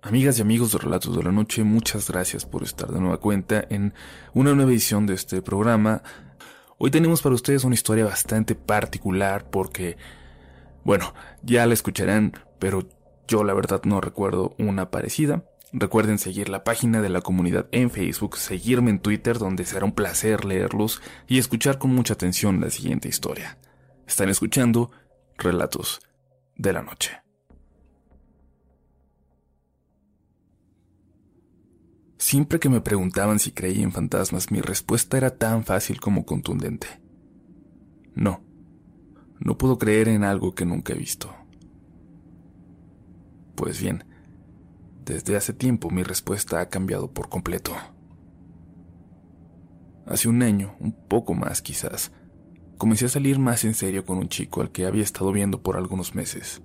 Amigas y amigos de Relatos de la Noche, muchas gracias por estar de nueva cuenta en una nueva edición de este programa. Hoy tenemos para ustedes una historia bastante particular porque, bueno, ya la escucharán, pero yo la verdad no recuerdo una parecida. Recuerden seguir la página de la comunidad en Facebook, seguirme en Twitter donde será un placer leerlos y escuchar con mucha atención la siguiente historia. Están escuchando Relatos de la Noche. Siempre que me preguntaban si creía en fantasmas, mi respuesta era tan fácil como contundente. No, no puedo creer en algo que nunca he visto. Pues bien, desde hace tiempo mi respuesta ha cambiado por completo. Hace un año, un poco más quizás, comencé a salir más en serio con un chico al que había estado viendo por algunos meses,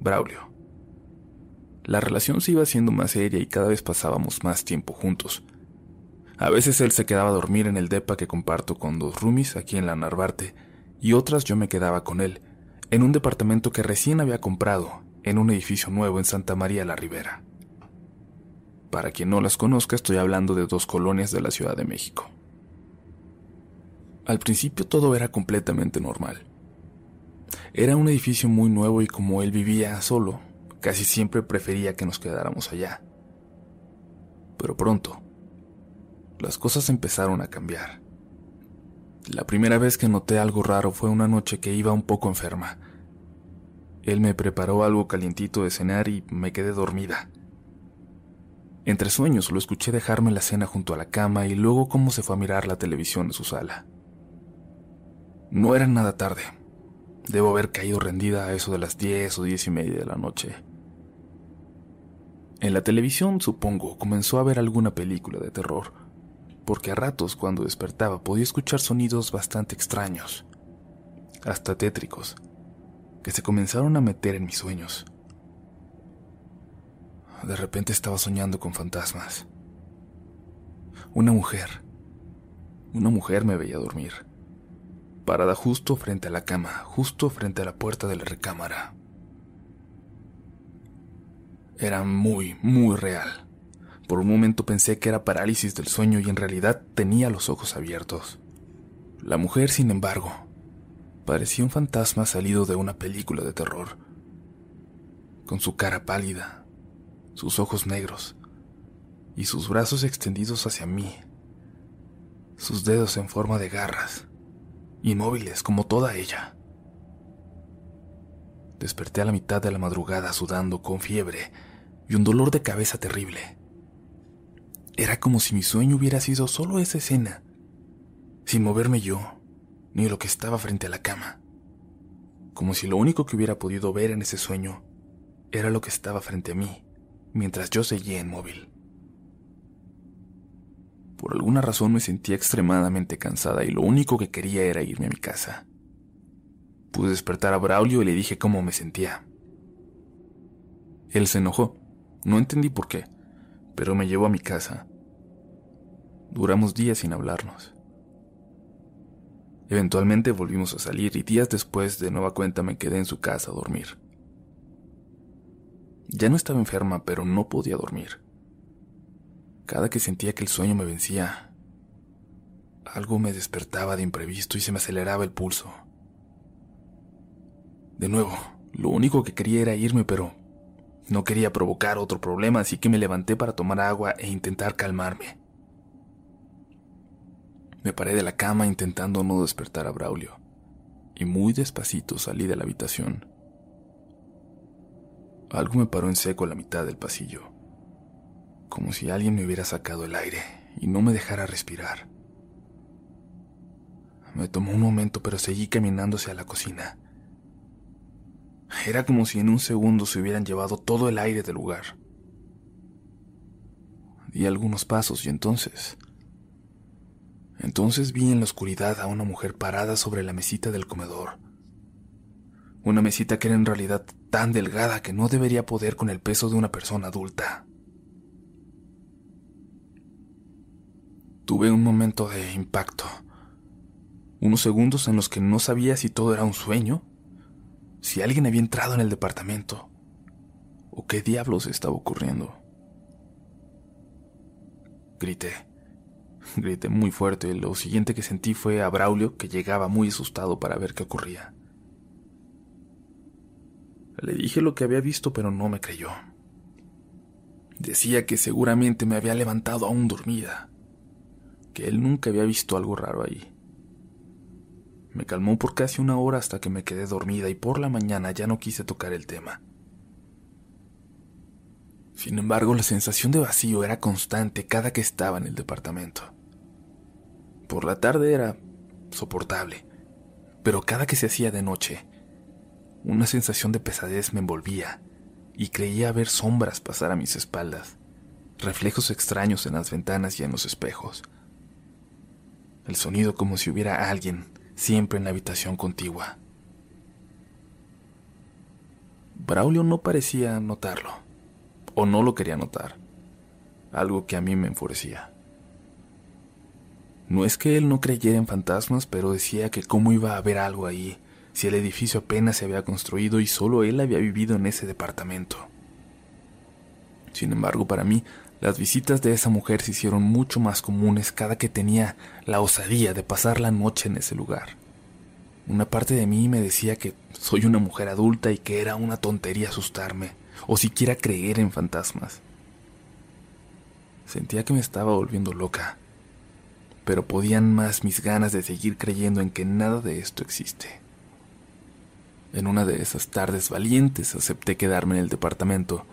Braulio. La relación se iba haciendo más seria y cada vez pasábamos más tiempo juntos. A veces él se quedaba a dormir en el depa que comparto con dos roomies aquí en la Narvarte, y otras yo me quedaba con él, en un departamento que recién había comprado, en un edificio nuevo en Santa María la Ribera. Para quien no las conozca, estoy hablando de dos colonias de la Ciudad de México. Al principio todo era completamente normal. Era un edificio muy nuevo y como él vivía solo, Casi siempre prefería que nos quedáramos allá. Pero pronto, las cosas empezaron a cambiar. La primera vez que noté algo raro fue una noche que iba un poco enferma. Él me preparó algo calientito de cenar y me quedé dormida. Entre sueños lo escuché dejarme la cena junto a la cama y luego cómo se fue a mirar la televisión en su sala. No era nada tarde. Debo haber caído rendida a eso de las diez o diez y media de la noche. En la televisión, supongo, comenzó a ver alguna película de terror, porque a ratos cuando despertaba podía escuchar sonidos bastante extraños, hasta tétricos, que se comenzaron a meter en mis sueños. De repente estaba soñando con fantasmas. Una mujer, una mujer me veía dormir, parada justo frente a la cama, justo frente a la puerta de la recámara. Era muy, muy real. Por un momento pensé que era parálisis del sueño y en realidad tenía los ojos abiertos. La mujer, sin embargo, parecía un fantasma salido de una película de terror. Con su cara pálida, sus ojos negros y sus brazos extendidos hacia mí, sus dedos en forma de garras, inmóviles como toda ella. Desperté a la mitad de la madrugada sudando con fiebre y un dolor de cabeza terrible. Era como si mi sueño hubiera sido solo esa escena, sin moverme yo, ni lo que estaba frente a la cama. Como si lo único que hubiera podido ver en ese sueño era lo que estaba frente a mí, mientras yo seguía inmóvil. Por alguna razón me sentía extremadamente cansada y lo único que quería era irme a mi casa. Pude despertar a Braulio y le dije cómo me sentía. Él se enojó no entendí por qué, pero me llevó a mi casa. Duramos días sin hablarnos. Eventualmente volvimos a salir y días después de nueva cuenta me quedé en su casa a dormir. Ya no estaba enferma, pero no podía dormir. Cada que sentía que el sueño me vencía, algo me despertaba de imprevisto y se me aceleraba el pulso. De nuevo, lo único que quería era irme, pero no quería provocar otro problema, así que me levanté para tomar agua e intentar calmarme. Me paré de la cama intentando no despertar a Braulio, y muy despacito salí de la habitación. Algo me paró en seco a la mitad del pasillo, como si alguien me hubiera sacado el aire y no me dejara respirar. Me tomó un momento, pero seguí caminando hacia la cocina. Era como si en un segundo se hubieran llevado todo el aire del lugar. Di algunos pasos y entonces... Entonces vi en la oscuridad a una mujer parada sobre la mesita del comedor. Una mesita que era en realidad tan delgada que no debería poder con el peso de una persona adulta. Tuve un momento de impacto. Unos segundos en los que no sabía si todo era un sueño si alguien había entrado en el departamento ¿O qué diablos estaba ocurriendo? Grité. Grité muy fuerte y lo siguiente que sentí fue a Braulio que llegaba muy asustado para ver qué ocurría. Le dije lo que había visto pero no me creyó. Decía que seguramente me había levantado aún dormida, que él nunca había visto algo raro ahí. Me calmó por casi una hora hasta que me quedé dormida y por la mañana ya no quise tocar el tema. Sin embargo, la sensación de vacío era constante cada que estaba en el departamento. Por la tarde era soportable, pero cada que se hacía de noche, una sensación de pesadez me envolvía y creía ver sombras pasar a mis espaldas, reflejos extraños en las ventanas y en los espejos. El sonido como si hubiera alguien siempre en la habitación contigua. Braulio no parecía notarlo, o no lo quería notar, algo que a mí me enfurecía. No es que él no creyera en fantasmas, pero decía que cómo iba a haber algo ahí si el edificio apenas se había construido y solo él había vivido en ese departamento. Sin embargo, para mí, las visitas de esa mujer se hicieron mucho más comunes cada que tenía la osadía de pasar la noche en ese lugar. Una parte de mí me decía que soy una mujer adulta y que era una tontería asustarme o siquiera creer en fantasmas. Sentía que me estaba volviendo loca, pero podían más mis ganas de seguir creyendo en que nada de esto existe. En una de esas tardes valientes acepté quedarme en el departamento,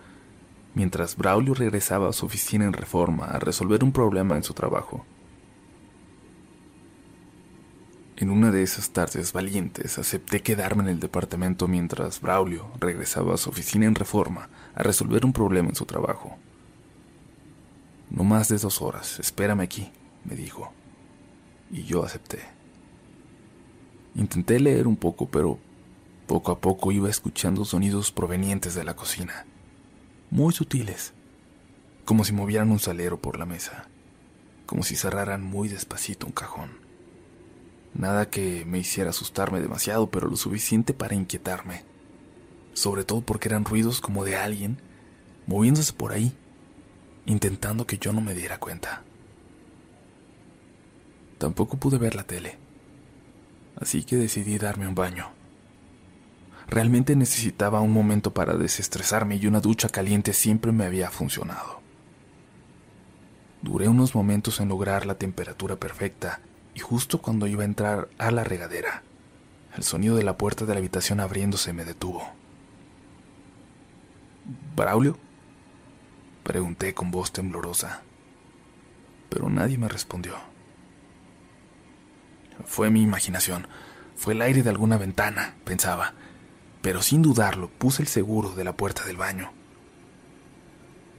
mientras Braulio regresaba a su oficina en reforma a resolver un problema en su trabajo. En una de esas tardes valientes acepté quedarme en el departamento mientras Braulio regresaba a su oficina en reforma a resolver un problema en su trabajo. No más de dos horas, espérame aquí, me dijo. Y yo acepté. Intenté leer un poco, pero poco a poco iba escuchando sonidos provenientes de la cocina, muy sutiles, como si movieran un salero por la mesa, como si cerraran muy despacito un cajón. Nada que me hiciera asustarme demasiado, pero lo suficiente para inquietarme, sobre todo porque eran ruidos como de alguien moviéndose por ahí, intentando que yo no me diera cuenta. Tampoco pude ver la tele, así que decidí darme un baño. Realmente necesitaba un momento para desestresarme y una ducha caliente siempre me había funcionado. Duré unos momentos en lograr la temperatura perfecta y justo cuando iba a entrar a la regadera, el sonido de la puerta de la habitación abriéndose me detuvo. ¿Braulio? Pregunté con voz temblorosa, pero nadie me respondió. Fue mi imaginación, fue el aire de alguna ventana, pensaba pero sin dudarlo puse el seguro de la puerta del baño.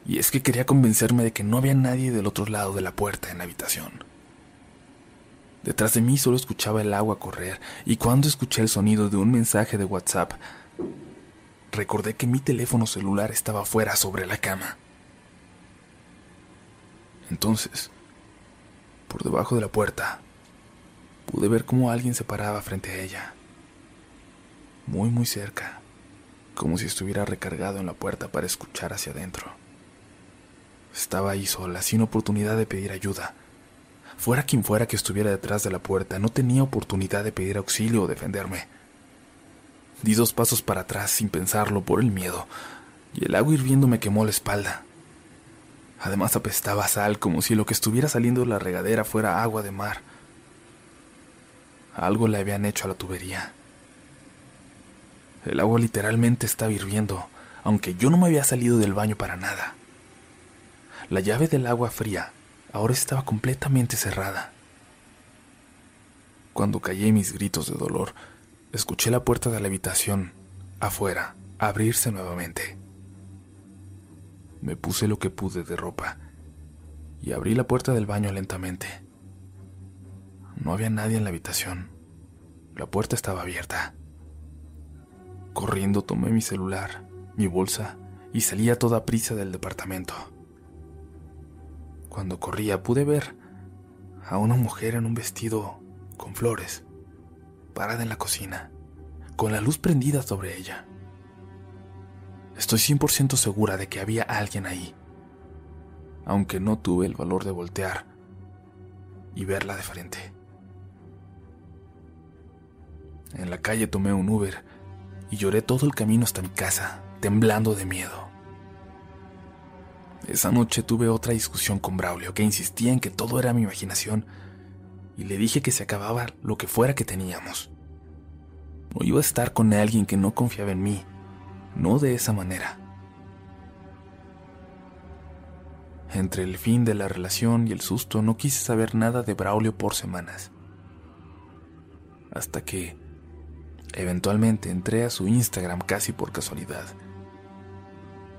Y es que quería convencerme de que no había nadie del otro lado de la puerta en la habitación. Detrás de mí solo escuchaba el agua correr y cuando escuché el sonido de un mensaje de WhatsApp, recordé que mi teléfono celular estaba fuera sobre la cama. Entonces, por debajo de la puerta, pude ver cómo alguien se paraba frente a ella muy muy cerca, como si estuviera recargado en la puerta para escuchar hacia adentro. Estaba ahí sola, sin oportunidad de pedir ayuda. Fuera quien fuera que estuviera detrás de la puerta, no tenía oportunidad de pedir auxilio o defenderme. Di dos pasos para atrás sin pensarlo por el miedo, y el agua hirviendo me quemó la espalda. Además apestaba sal como si lo que estuviera saliendo de la regadera fuera agua de mar. Algo le habían hecho a la tubería. El agua literalmente estaba hirviendo, aunque yo no me había salido del baño para nada. La llave del agua fría ahora estaba completamente cerrada. Cuando callé mis gritos de dolor, escuché la puerta de la habitación, afuera, abrirse nuevamente. Me puse lo que pude de ropa y abrí la puerta del baño lentamente. No había nadie en la habitación. La puerta estaba abierta. Corriendo tomé mi celular, mi bolsa y salí a toda prisa del departamento. Cuando corría pude ver a una mujer en un vestido con flores, parada en la cocina, con la luz prendida sobre ella. Estoy 100% segura de que había alguien ahí, aunque no tuve el valor de voltear y verla de frente. En la calle tomé un Uber y lloré todo el camino hasta mi casa, temblando de miedo. Esa noche tuve otra discusión con Braulio, que insistía en que todo era mi imaginación, y le dije que se acababa lo que fuera que teníamos. No iba a estar con alguien que no confiaba en mí, no de esa manera. Entre el fin de la relación y el susto no quise saber nada de Braulio por semanas. Hasta que, eventualmente, entré a su Instagram casi por casualidad.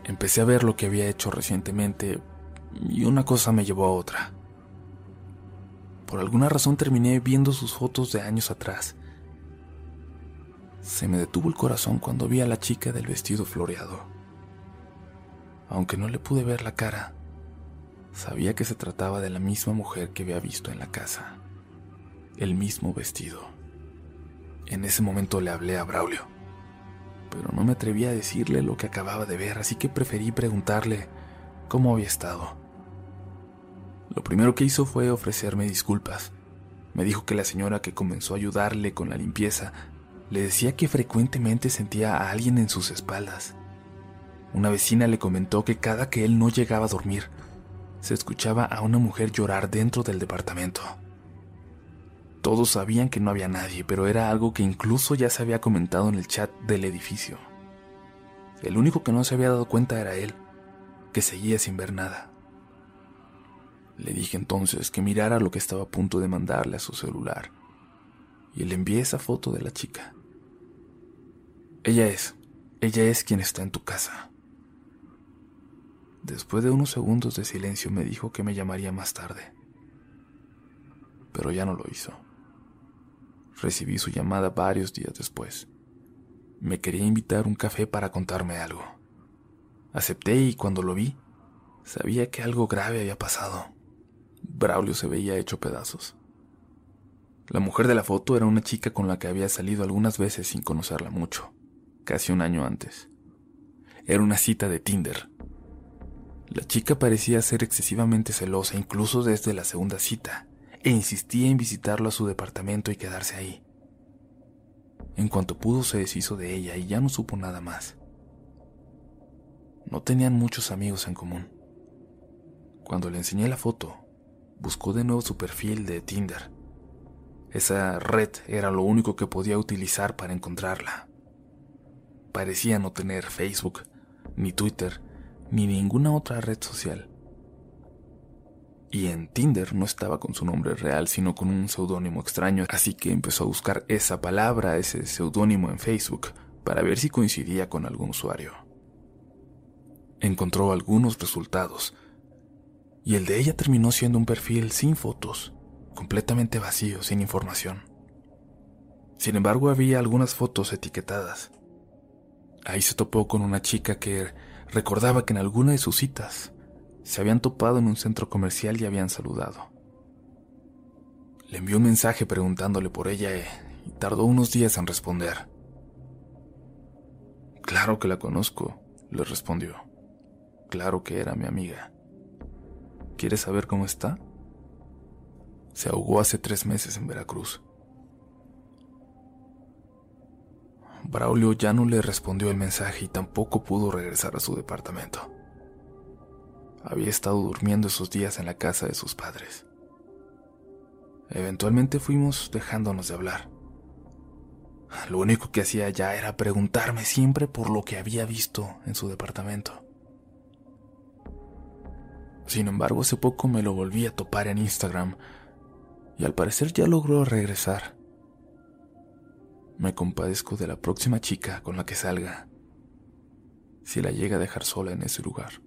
Empecé a ver lo que había hecho recientemente y una cosa me llevó a otra. Por alguna razón terminé viendo sus fotos de años atrás se me detuvo el corazón cuando vi a la chica del vestido floreado. Aunque no le pude ver la cara, sabía que se trataba de la misma mujer que había visto en la casa. El mismo vestido. En ese momento le hablé a Braulio, pero no me atreví a decirle lo que acababa de ver, así que preferí preguntarle cómo había estado. Lo primero que hizo fue ofrecerme disculpas. Me dijo que la señora que comenzó a ayudarle con la limpieza le decía que frecuentemente sentía a alguien en sus espaldas. Una vecina le comentó que cada que él no llegaba a dormir, se escuchaba a una mujer llorar dentro del departamento. Todos sabían que no había nadie, pero era algo que incluso ya se había comentado en el chat del edificio. El único que no se había dado cuenta era él, que seguía sin ver nada. Le dije entonces que mirara lo que estaba a punto de mandarle a su celular, y le envié esa foto de la chica. Ella es, ella es quien está en tu casa. Después de unos segundos de silencio me dijo que me llamaría más tarde. Pero ya no lo hizo. Recibí su llamada varios días después. Me quería invitar un café para contarme algo. Acepté y cuando lo vi, sabía que algo grave había pasado. Braulio se veía hecho pedazos. La mujer de la foto era una chica con la que había salido algunas veces sin conocerla mucho casi un año antes. Era una cita de Tinder. La chica parecía ser excesivamente celosa incluso desde la segunda cita, e insistía en visitarlo a su departamento y quedarse ahí. En cuanto pudo se deshizo de ella y ya no supo nada más. No tenían muchos amigos en común. Cuando le enseñé la foto, buscó de nuevo su perfil de Tinder. Esa red era lo único que podía utilizar para encontrarla. Parecía no tener Facebook, ni Twitter, ni ninguna otra red social. Y en Tinder no estaba con su nombre real, sino con un seudónimo extraño, así que empezó a buscar esa palabra, ese seudónimo en Facebook, para ver si coincidía con algún usuario. Encontró algunos resultados, y el de ella terminó siendo un perfil sin fotos, completamente vacío, sin información. Sin embargo, había algunas fotos etiquetadas. Ahí se topó con una chica que recordaba que en alguna de sus citas se habían topado en un centro comercial y habían saludado. Le envió un mensaje preguntándole por ella y tardó unos días en responder. Claro que la conozco, le respondió. Claro que era mi amiga. ¿Quieres saber cómo está? Se ahogó hace tres meses en Veracruz. Braulio ya no le respondió el mensaje y tampoco pudo regresar a su departamento. Había estado durmiendo esos días en la casa de sus padres. Eventualmente fuimos dejándonos de hablar. Lo único que hacía ya era preguntarme siempre por lo que había visto en su departamento. Sin embargo, hace poco me lo volví a topar en Instagram y al parecer ya logró regresar. Me compadezco de la próxima chica con la que salga, si la llega a dejar sola en ese lugar.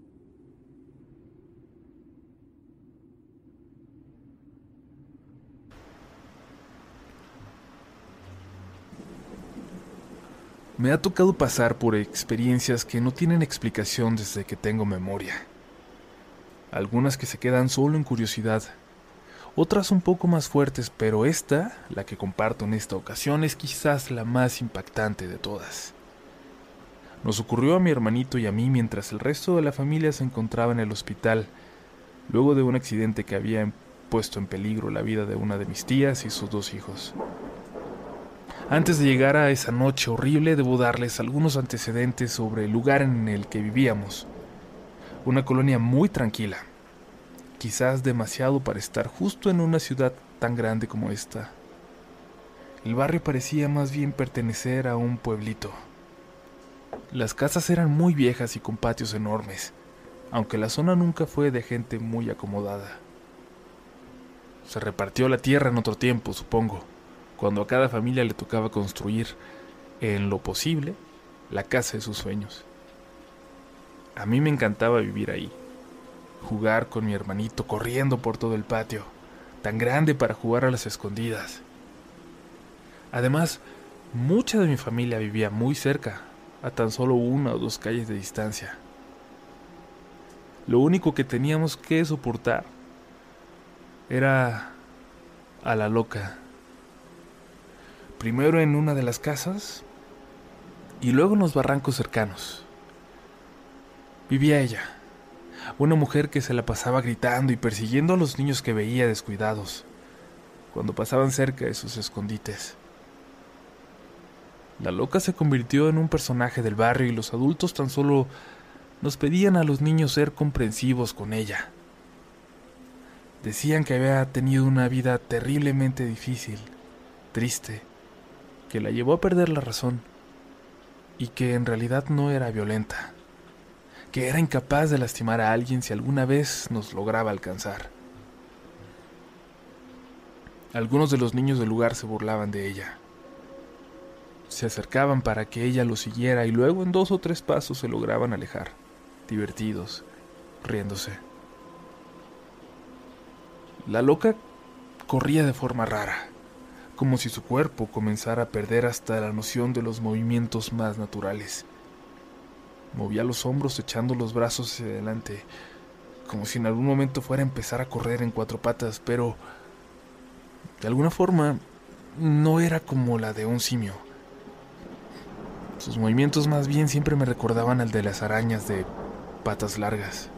Me ha tocado pasar por experiencias que no tienen explicación desde que tengo memoria. Algunas que se quedan solo en curiosidad otras un poco más fuertes, pero esta, la que comparto en esta ocasión, es quizás la más impactante de todas. Nos ocurrió a mi hermanito y a mí mientras el resto de la familia se encontraba en el hospital, luego de un accidente que había puesto en peligro la vida de una de mis tías y sus dos hijos. Antes de llegar a esa noche horrible, debo darles algunos antecedentes sobre el lugar en el que vivíamos. Una colonia muy tranquila, quizás demasiado para estar justo en una ciudad tan grande como esta. El barrio parecía más bien pertenecer a un pueblito. Las casas eran muy viejas y con patios enormes, aunque la zona nunca fue de gente muy acomodada. Se repartió la tierra en otro tiempo, supongo, cuando a cada familia le tocaba construir, en lo posible, la casa de sus sueños. A mí me encantaba vivir ahí, jugar con mi hermanito corriendo por todo el patio, tan grande para jugar a las escondidas. Además, mucha de mi familia vivía muy cerca, a tan solo una o dos calles de distancia. Lo único que teníamos que soportar era a la loca. Primero en una de las casas y luego en los barrancos cercanos. Vivía ella, una mujer que se la pasaba gritando y persiguiendo a los niños que veía descuidados cuando pasaban cerca de sus escondites. La loca se convirtió en un personaje del barrio y los adultos tan solo nos pedían a los niños ser comprensivos con ella. Decían que había tenido una vida terriblemente difícil, triste, que la llevó a perder la razón y que en realidad no era violenta, que era incapaz de lastimar a alguien si alguna vez nos lograba alcanzar. Algunos de los niños del lugar se burlaban de ella se acercaban para que ella lo siguiera y luego en dos o tres pasos se lograban alejar, divertidos, riéndose. La loca corría de forma rara, como si su cuerpo comenzara a perder hasta la noción de los movimientos más naturales. Movía los hombros echando los brazos hacia adelante, como si en algún momento fuera a empezar a correr en cuatro patas, pero de alguna forma no era como la de un simio. Sus movimientos más bien siempre me recordaban al de las arañas de patas largas.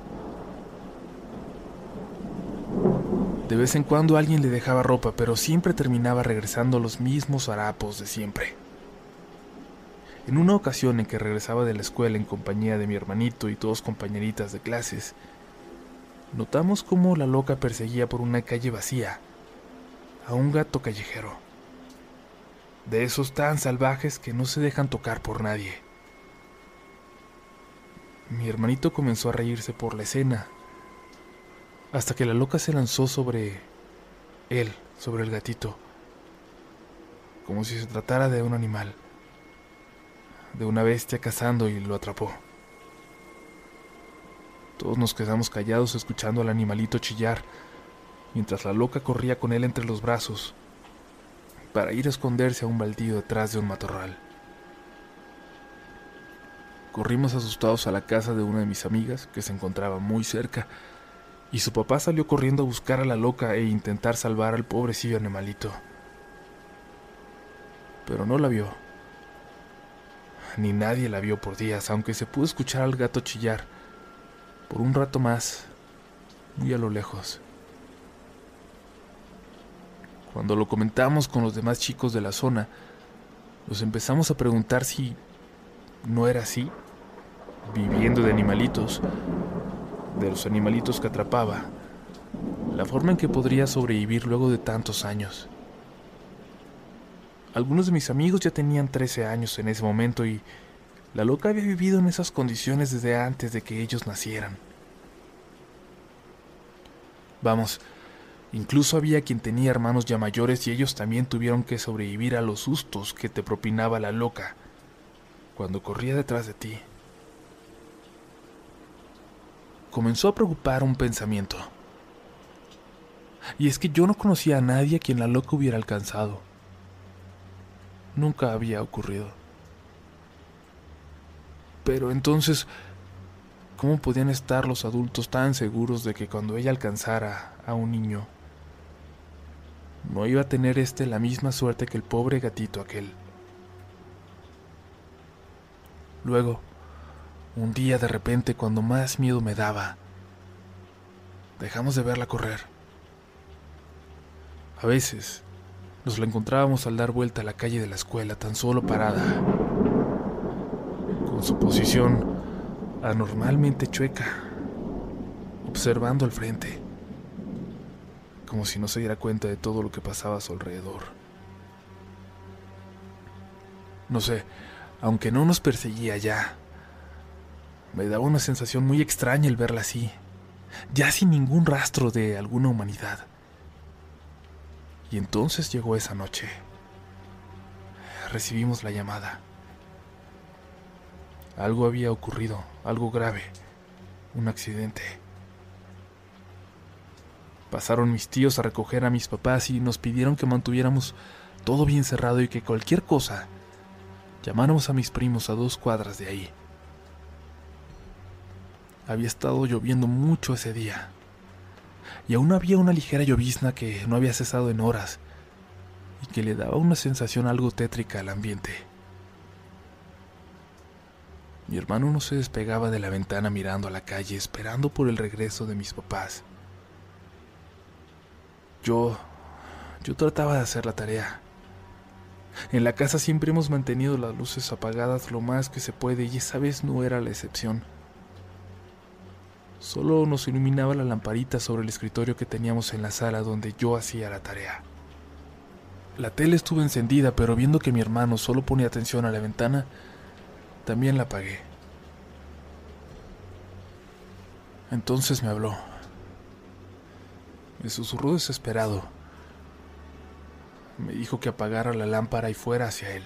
De vez en cuando alguien le dejaba ropa, pero siempre terminaba regresando los mismos harapos de siempre. En una ocasión en que regresaba de la escuela en compañía de mi hermanito y dos compañeritas de clases, notamos cómo la loca perseguía por una calle vacía a un gato callejero de esos tan salvajes que no se dejan tocar por nadie. Mi hermanito comenzó a reírse por la escena, hasta que la loca se lanzó sobre él, sobre el gatito, como si se tratara de un animal, de una bestia cazando y lo atrapó. Todos nos quedamos callados escuchando al animalito chillar, mientras la loca corría con él entre los brazos, para ir a esconderse a un baldío detrás de un matorral. Corrimos asustados a la casa de una de mis amigas, que se encontraba muy cerca, y su papá salió corriendo a buscar a la loca e intentar salvar al pobrecillo animalito. Pero no la vio. Ni nadie la vio por días, aunque se pudo escuchar al gato chillar por un rato más, muy a lo lejos. Cuando lo comentamos con los demás chicos de la zona, nos empezamos a preguntar si no era así, viviendo de animalitos, de los animalitos que atrapaba, la forma en que podría sobrevivir luego de tantos años. Algunos de mis amigos ya tenían 13 años en ese momento y la loca había vivido en esas condiciones desde antes de que ellos nacieran. Vamos, Incluso había quien tenía hermanos ya mayores y ellos también tuvieron que sobrevivir a los sustos que te propinaba la loca cuando corría detrás de ti. Comenzó a preocupar un pensamiento. Y es que yo no conocía a nadie a quien la loca hubiera alcanzado. Nunca había ocurrido. Pero entonces, ¿cómo podían estar los adultos tan seguros de que cuando ella alcanzara a un niño, no iba a tener éste la misma suerte que el pobre gatito aquel. Luego, Un día de repente, cuando más miedo me daba, dejamos de verla correr. A veces nos la encontrábamos al dar vuelta a la calle de la escuela, tan solo parada, con su posición anormalmente chueca, observando al frente, como si no se diera cuenta de todo lo que pasaba a su alrededor. No sé, aunque no nos perseguía ya, me daba una sensación muy extraña el verla así, ya sin ningún rastro de alguna humanidad. Y entonces llegó esa noche. Recibimos la llamada. Algo había ocurrido, algo grave, un accidente. Pasaron mis tíos a recoger a mis papás y nos pidieron que mantuviéramos todo bien cerrado y que cualquier cosa llamáramos a mis primos a dos cuadras de ahí. Había estado lloviendo mucho ese día. Y aún había una ligera llovizna que no había cesado en horas y que le daba una sensación algo tétrica al ambiente. Mi hermano no se despegaba de la ventana mirando a la calle, esperando por el regreso de mis papás. Yo... yo trataba de hacer la tarea. En la casa siempre hemos mantenido las luces apagadas lo más que se puede y esa vez no era la excepción. Solo nos iluminaba la lamparita sobre el escritorio que teníamos en la sala donde yo hacía la tarea. La tele estuvo encendida, pero viendo que mi hermano solo ponía atención a la ventana, también la apagué. Entonces me habló. Me susurró desesperado. Me dijo que apagara la lámpara y fuera hacia él.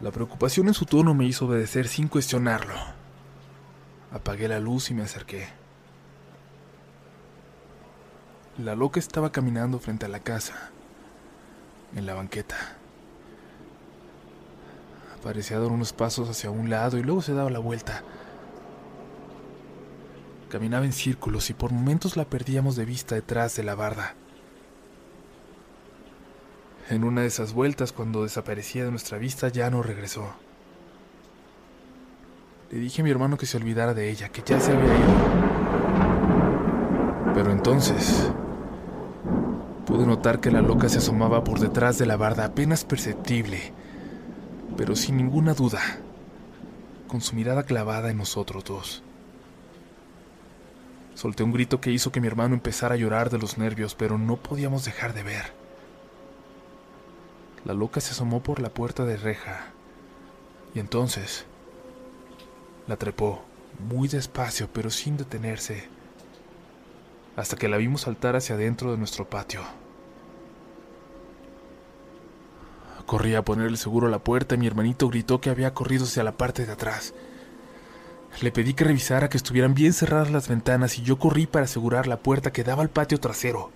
La preocupación en su tono me hizo obedecer sin cuestionarlo. Apagué la luz y me acerqué. La loca estaba caminando frente a la casa, en la banqueta. Parecía dar unos pasos hacia un lado y luego se daba la vuelta. Caminaba en círculos y por momentos la perdíamos de vista detrás de la barda. En una de esas vueltas, cuando desaparecía de nuestra vista, ya no regresó. Le dije a mi hermano que se olvidara de ella, que ya se había ido. Pero entonces pude notar que la loca se asomaba por detrás de la barda apenas perceptible, pero sin ninguna duda, con su mirada clavada en nosotros dos. Solté un grito que hizo que mi hermano empezara a llorar de los nervios, pero no podíamos dejar de ver. La loca se asomó por la puerta de reja y entonces la trepó, muy despacio, pero sin detenerse, hasta que la vimos saltar hacia adentro de nuestro patio. Corrí a ponerle seguro a la puerta y mi hermanito gritó que había corrido hacia la parte de atrás. Le pedí que revisara que estuvieran bien cerradas las ventanas y yo corrí para asegurar la puerta que daba al patio trasero.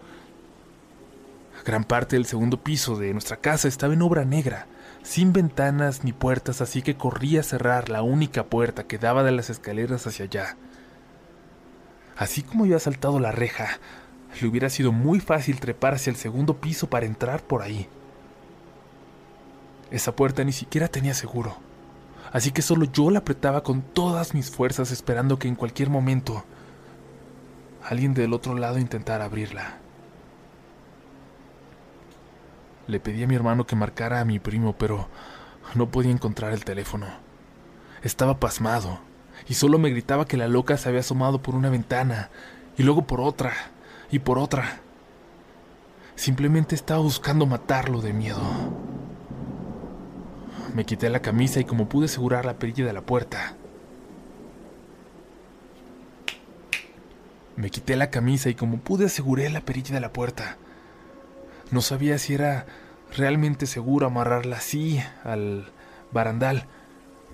Gran parte del segundo piso de nuestra casa estaba en obra negra, sin ventanas ni puertas, así que corrí a cerrar la única puerta que daba de las escaleras hacia allá. Así como había saltado la reja, le hubiera sido muy fácil trepar hacia el segundo piso para entrar por ahí. Esa puerta ni siquiera tenía seguro, así que solo yo la apretaba con todas mis fuerzas esperando que en cualquier momento alguien del otro lado intentara abrirla. Le pedí a mi hermano que marcara a mi primo, pero no podía encontrar el teléfono. Estaba pasmado y solo me gritaba que la loca se había asomado por una ventana y luego por otra y por otra. Simplemente estaba buscando matarlo de miedo. Me quité la camisa y como pude asegurar la perilla de la puerta. Me quité la camisa y como pude aseguré la perilla de la puerta. No sabía si era realmente seguro amarrarla así al barandal,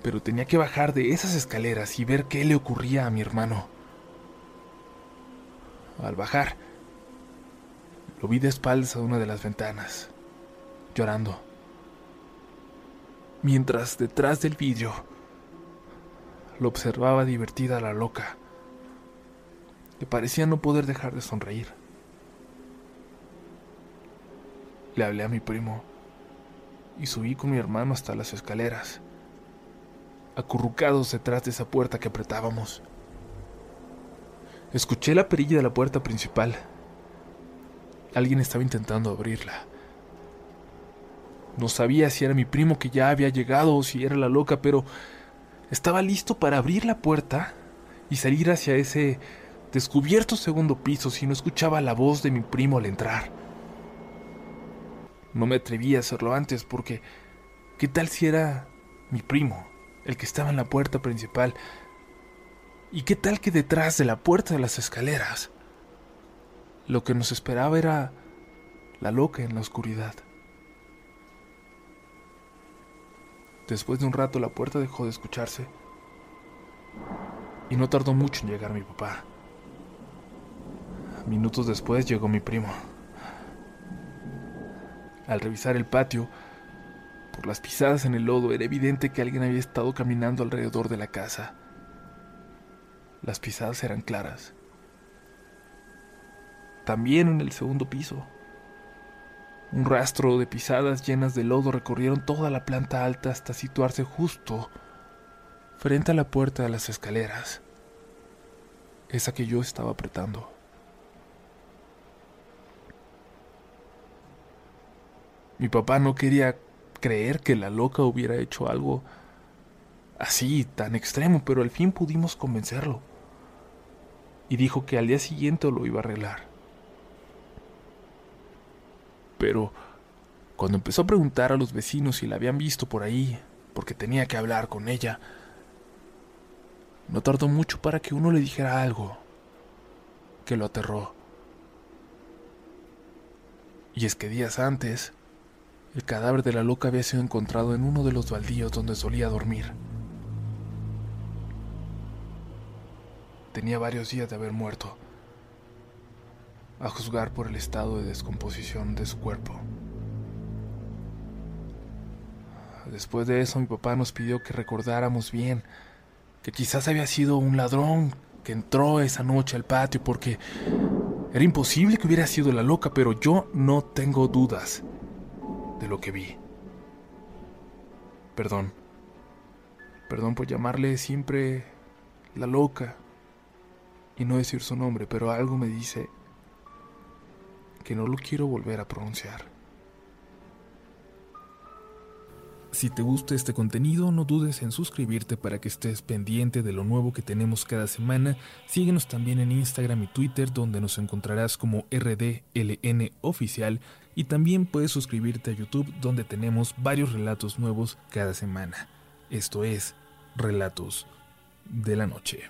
pero tenía que bajar de esas escaleras y ver qué le ocurría a mi hermano. Al bajar, lo vi de espaldas a una de las ventanas, llorando, mientras detrás del vidrio lo observaba divertida la loca, que parecía no poder dejar de sonreír. Le hablé a mi primo y subí con mi hermano hasta las escaleras. acurrucados detrás de esa puerta que apretábamos. Escuché la perilla de la puerta principal. Alguien estaba intentando abrirla. No sabía si era mi primo que ya había llegado o si era la loca, pero estaba listo para abrir la puerta y salir hacia ese descubierto segundo piso si no escuchaba la voz de mi primo al entrar. No me atreví a hacerlo antes porque ¿qué tal si era mi primo, el que estaba en la puerta principal? ¿Y qué tal que detrás de la puerta de las escaleras lo que nos esperaba era la loca en la oscuridad? Después de un rato la puerta dejó de escucharse y no tardó mucho en llegar mi papá. Minutos después llegó mi primo. Al revisar el patio, por las pisadas en el lodo era evidente que alguien había estado caminando alrededor de la casa. Las pisadas eran claras. También en el segundo piso. Un rastro de pisadas llenas de lodo recorrieron toda la planta alta hasta situarse justo frente a la puerta de las escaleras, esa que yo estaba apretando. Mi papá no quería creer que la loca hubiera hecho algo así, tan extremo, pero al fin pudimos convencerlo. Y dijo que al día siguiente lo iba a arreglar. Pero cuando empezó a preguntar a los vecinos si la habían visto por ahí, porque tenía que hablar con ella, no tardó mucho para que uno le dijera algo que lo aterró. Y es que días antes, el cadáver de la loca había sido encontrado en uno de los baldíos donde solía dormir. Tenía varios días de haber muerto, a juzgar por el estado de descomposición de su cuerpo. Después de eso mi papá nos pidió que recordáramos bien que quizás había sido un ladrón que entró esa noche al patio porque era imposible que hubiera sido la loca, pero yo no tengo dudas lo que vi. Perdón. Perdón por llamarle siempre la loca y no decir su nombre, pero algo me dice que no lo quiero volver a pronunciar. Si te gusta este contenido, no dudes en suscribirte para que estés pendiente de lo nuevo que tenemos cada semana. Síguenos también en Instagram y Twitter, donde nos encontrarás como RDLN Oficial. Y también puedes suscribirte a YouTube, donde tenemos varios relatos nuevos cada semana. Esto es Relatos de la Noche.